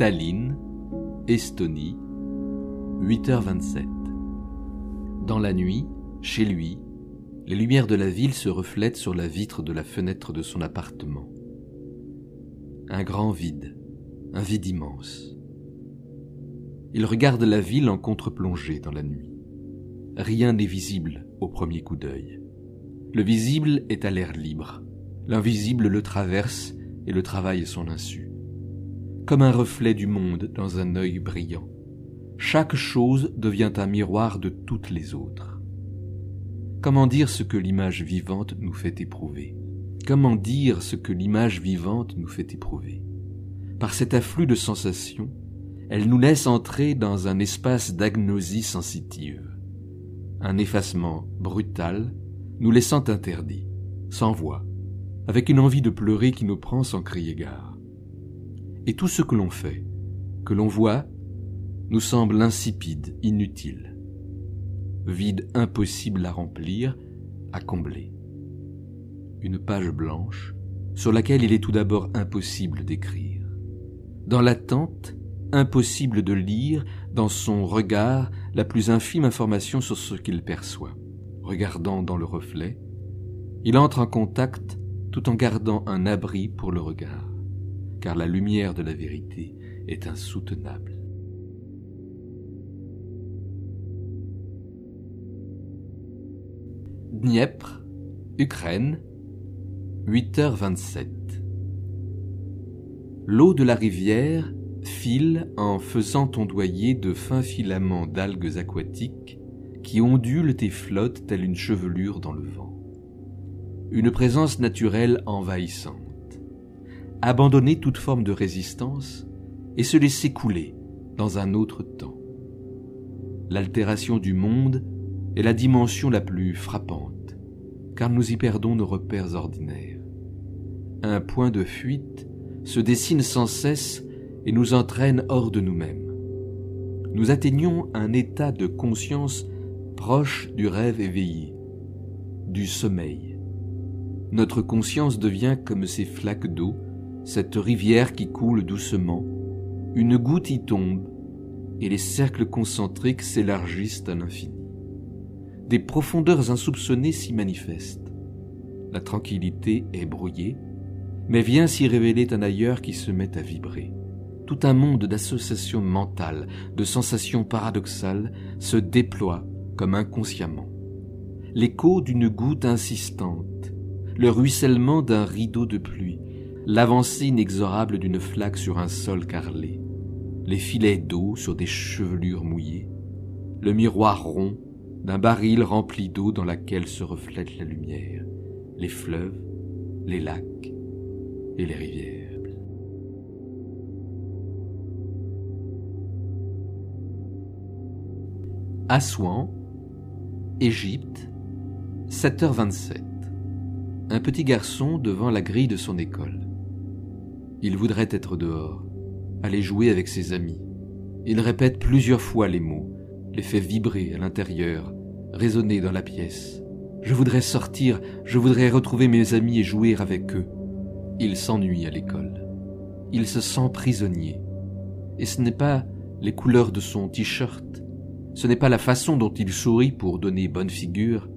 Tallinn, Estonie, 8h27. Dans la nuit, chez lui, les lumières de la ville se reflètent sur la vitre de la fenêtre de son appartement. Un grand vide, un vide immense. Il regarde la ville en contre-plongée dans la nuit. Rien n'est visible au premier coup d'œil. Le visible est à l'air libre. L'invisible le traverse et le travaille à son insu comme un reflet du monde dans un œil brillant. Chaque chose devient un miroir de toutes les autres. Comment dire ce que l'image vivante nous fait éprouver? Comment dire ce que l'image vivante nous fait éprouver? Par cet afflux de sensations, elle nous laisse entrer dans un espace d'agnosie sensitive, un effacement brutal nous laissant interdits, sans voix, avec une envie de pleurer qui nous prend sans crier gare et tout ce que l'on fait, que l'on voit, nous semble insipide, inutile, vide impossible à remplir, à combler. Une page blanche sur laquelle il est tout d'abord impossible d'écrire. Dans l'attente, impossible de lire dans son regard la plus infime information sur ce qu'il perçoit. Regardant dans le reflet, il entre en contact tout en gardant un abri pour le regard car la lumière de la vérité est insoutenable. Dniepr, Ukraine, 8h27. L'eau de la rivière file en faisant ondoyer de fins filaments d'algues aquatiques qui ondulent et flottent telle une chevelure dans le vent. Une présence naturelle envahissante abandonner toute forme de résistance et se laisser couler dans un autre temps. L'altération du monde est la dimension la plus frappante, car nous y perdons nos repères ordinaires. Un point de fuite se dessine sans cesse et nous entraîne hors de nous-mêmes. Nous atteignons un état de conscience proche du rêve éveillé, du sommeil. Notre conscience devient comme ces flaques d'eau cette rivière qui coule doucement, une goutte y tombe, et les cercles concentriques s'élargissent à l'infini. Des profondeurs insoupçonnées s'y manifestent. La tranquillité est brouillée, mais vient s'y révéler un ailleurs qui se met à vibrer. Tout un monde d'associations mentales, de sensations paradoxales se déploie comme inconsciemment. L'écho d'une goutte insistante, le ruissellement d'un rideau de pluie, l'avancée inexorable d'une flaque sur un sol carrelé, les filets d'eau sur des chevelures mouillées, le miroir rond d'un baril rempli d'eau dans laquelle se reflète la lumière, les fleuves, les lacs et les rivières. Assouan, Égypte, 7h27. Un petit garçon devant la grille de son école. Il voudrait être dehors, aller jouer avec ses amis. Il répète plusieurs fois les mots, les fait vibrer à l'intérieur, résonner dans la pièce. Je voudrais sortir, je voudrais retrouver mes amis et jouer avec eux. Il s'ennuie à l'école. Il se sent prisonnier. Et ce n'est pas les couleurs de son t-shirt, ce n'est pas la façon dont il sourit pour donner bonne figure,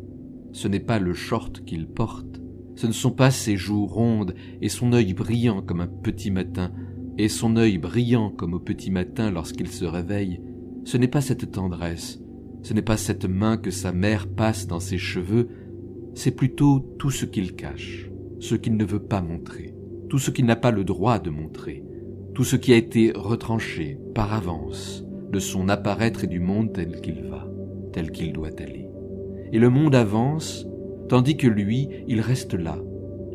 ce n'est pas le short qu'il porte, ce ne sont pas ses joues rondes et son œil brillant comme un petit matin, et son œil brillant comme au petit matin lorsqu'il se réveille, ce n'est pas cette tendresse, ce n'est pas cette main que sa mère passe dans ses cheveux, c'est plutôt tout ce qu'il cache, ce qu'il ne veut pas montrer, tout ce qu'il n'a pas le droit de montrer, tout ce qui a été retranché par avance de son apparaître et du monde tel qu'il va, tel qu'il doit aller. et le monde avance, tandis que lui, il reste là,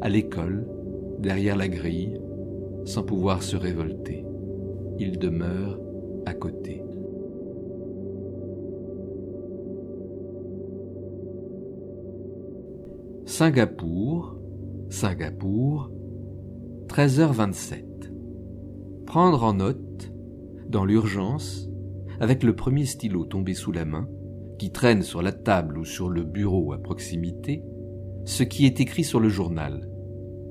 à l'école, derrière la grille, sans pouvoir se révolter. Il demeure à côté. Singapour, Singapour, 13h27. Prendre en note, dans l'urgence, avec le premier stylo tombé sous la main, qui traîne sur la table ou sur le bureau à proximité, ce qui est écrit sur le journal.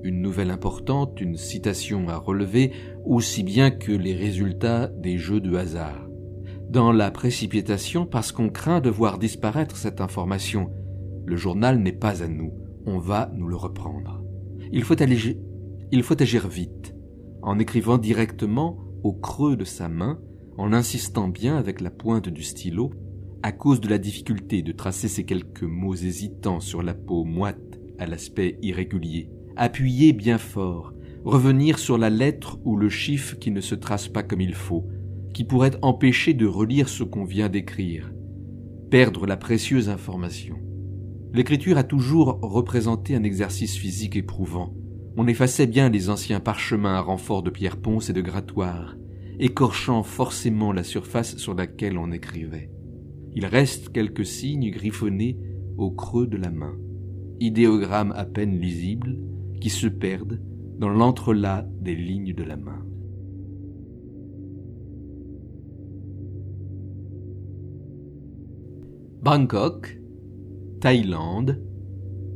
Une nouvelle importante, une citation à relever, aussi bien que les résultats des jeux de hasard. Dans la précipitation, parce qu'on craint de voir disparaître cette information, le journal n'est pas à nous, on va nous le reprendre. Il faut, il faut agir vite, en écrivant directement au creux de sa main, en insistant bien avec la pointe du stylo, à cause de la difficulté de tracer ces quelques mots hésitants sur la peau moite à l'aspect irrégulier. Appuyer bien fort, revenir sur la lettre ou le chiffre qui ne se trace pas comme il faut, qui pourrait empêcher de relire ce qu'on vient d'écrire, perdre la précieuse information. L'écriture a toujours représenté un exercice physique éprouvant, on effaçait bien les anciens parchemins à renfort de pierre ponce et de grattoir, écorchant forcément la surface sur laquelle on écrivait. Il reste quelques signes griffonnés au creux de la main, idéogrammes à peine lisibles qui se perdent dans l'entrelac des lignes de la main. Bangkok, Thaïlande,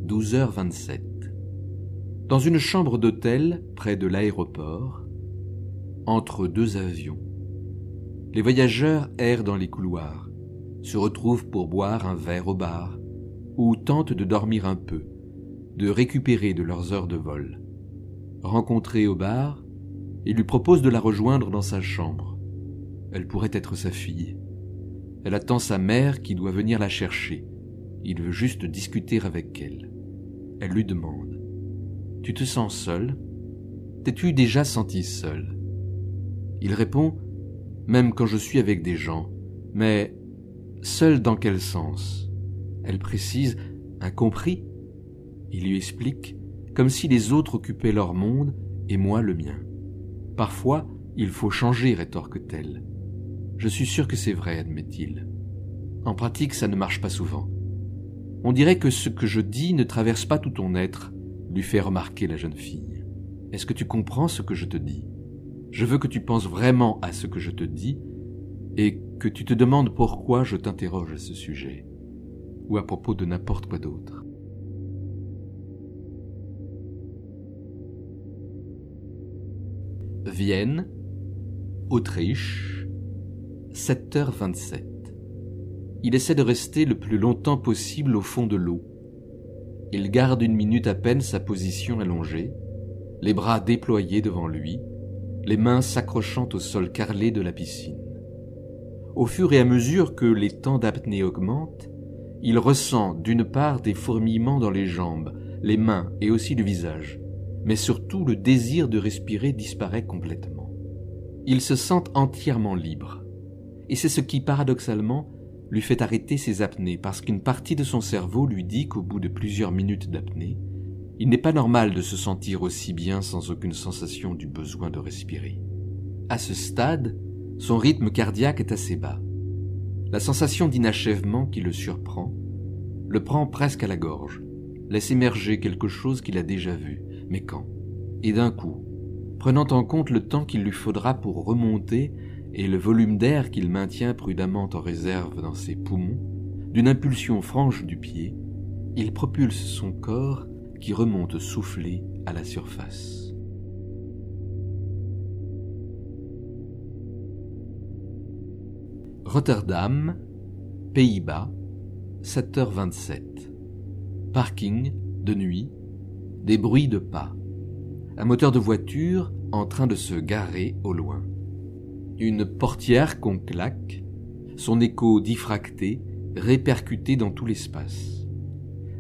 12h27 dans une chambre d'hôtel près de l'aéroport, entre deux avions. Les voyageurs errent dans les couloirs, se retrouvent pour boire un verre au bar, ou tentent de dormir un peu, de récupérer de leurs heures de vol. Rencontrée au bar, il lui propose de la rejoindre dans sa chambre. Elle pourrait être sa fille. Elle attend sa mère qui doit venir la chercher. Il veut juste discuter avec elle. Elle lui demande tu te sens seul T'es-tu déjà senti seul Il répond Même quand je suis avec des gens. Mais seul dans quel sens? Elle précise Incompris Il lui explique comme si les autres occupaient leur monde et moi le mien. Parfois, il faut changer, rétorque-t-elle. Je suis sûr que c'est vrai, admet-il. En pratique, ça ne marche pas souvent. On dirait que ce que je dis ne traverse pas tout ton être, lui fait remarquer la jeune fille. Est-ce que tu comprends ce que je te dis? Je veux que tu penses vraiment à ce que je te dis et que tu te demandes pourquoi je t'interroge à ce sujet, ou à propos de n'importe quoi d'autre. Vienne, Autriche, 7h27. Il essaie de rester le plus longtemps possible au fond de l'eau, il garde une minute à peine sa position allongée, les bras déployés devant lui, les mains s'accrochant au sol carrelé de la piscine. Au fur et à mesure que les temps d'apnée augmentent, il ressent d'une part des fourmillements dans les jambes, les mains et aussi le visage, mais surtout le désir de respirer disparaît complètement. Il se sent entièrement libre, et c'est ce qui paradoxalement lui fait arrêter ses apnées parce qu'une partie de son cerveau lui dit qu'au bout de plusieurs minutes d'apnée, il n'est pas normal de se sentir aussi bien sans aucune sensation du besoin de respirer. À ce stade, son rythme cardiaque est assez bas. La sensation d'inachèvement qui le surprend le prend presque à la gorge, laisse émerger quelque chose qu'il a déjà vu, mais quand? Et d'un coup, prenant en compte le temps qu'il lui faudra pour remonter et le volume d'air qu'il maintient prudemment en réserve dans ses poumons, d'une impulsion franche du pied, il propulse son corps qui remonte soufflé à la surface. Rotterdam, Pays-Bas, 7h27. Parking, de nuit, des bruits de pas. Un moteur de voiture en train de se garer au loin une portière qu'on claque, son écho diffracté, répercuté dans tout l'espace.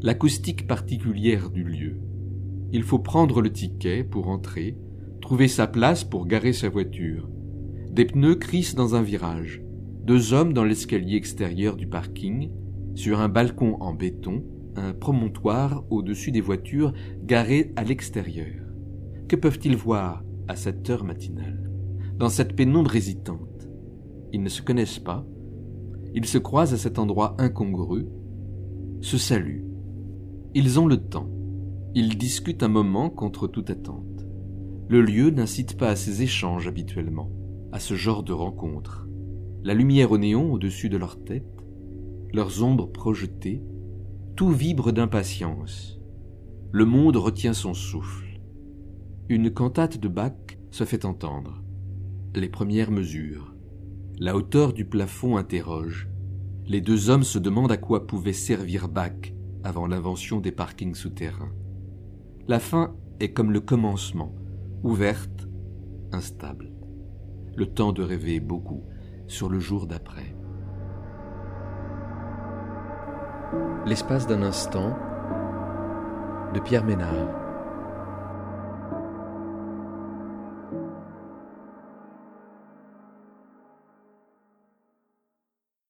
L'acoustique particulière du lieu. Il faut prendre le ticket pour entrer, trouver sa place pour garer sa voiture. Des pneus crissent dans un virage, deux hommes dans l'escalier extérieur du parking, Sur un balcon en béton, un promontoire au-dessus des voitures garées à l'extérieur. Que peuvent-ils voir à cette heure matinale, dans cette pénombre hésitante Ils ne se connaissent pas, ils se croisent à cet endroit incongru, se saluent. Ils ont le temps, ils discutent un moment contre toute attente. Le lieu n'incite pas à ces échanges habituellement, à ce genre de rencontres. La lumière au néon au-dessus de leur tête, leurs ombres projetées, tout vibre d'impatience. Le monde retient son souffle. Une cantate de Bach se fait entendre. Les premières mesures. La hauteur du plafond interroge. Les deux hommes se demandent à quoi pouvait servir Bach avant l'invention des parkings souterrains. La fin est comme le commencement, ouverte, instable. Le temps de rêver beaucoup sur le jour d'après. L'espace d'un instant de Pierre Ménard.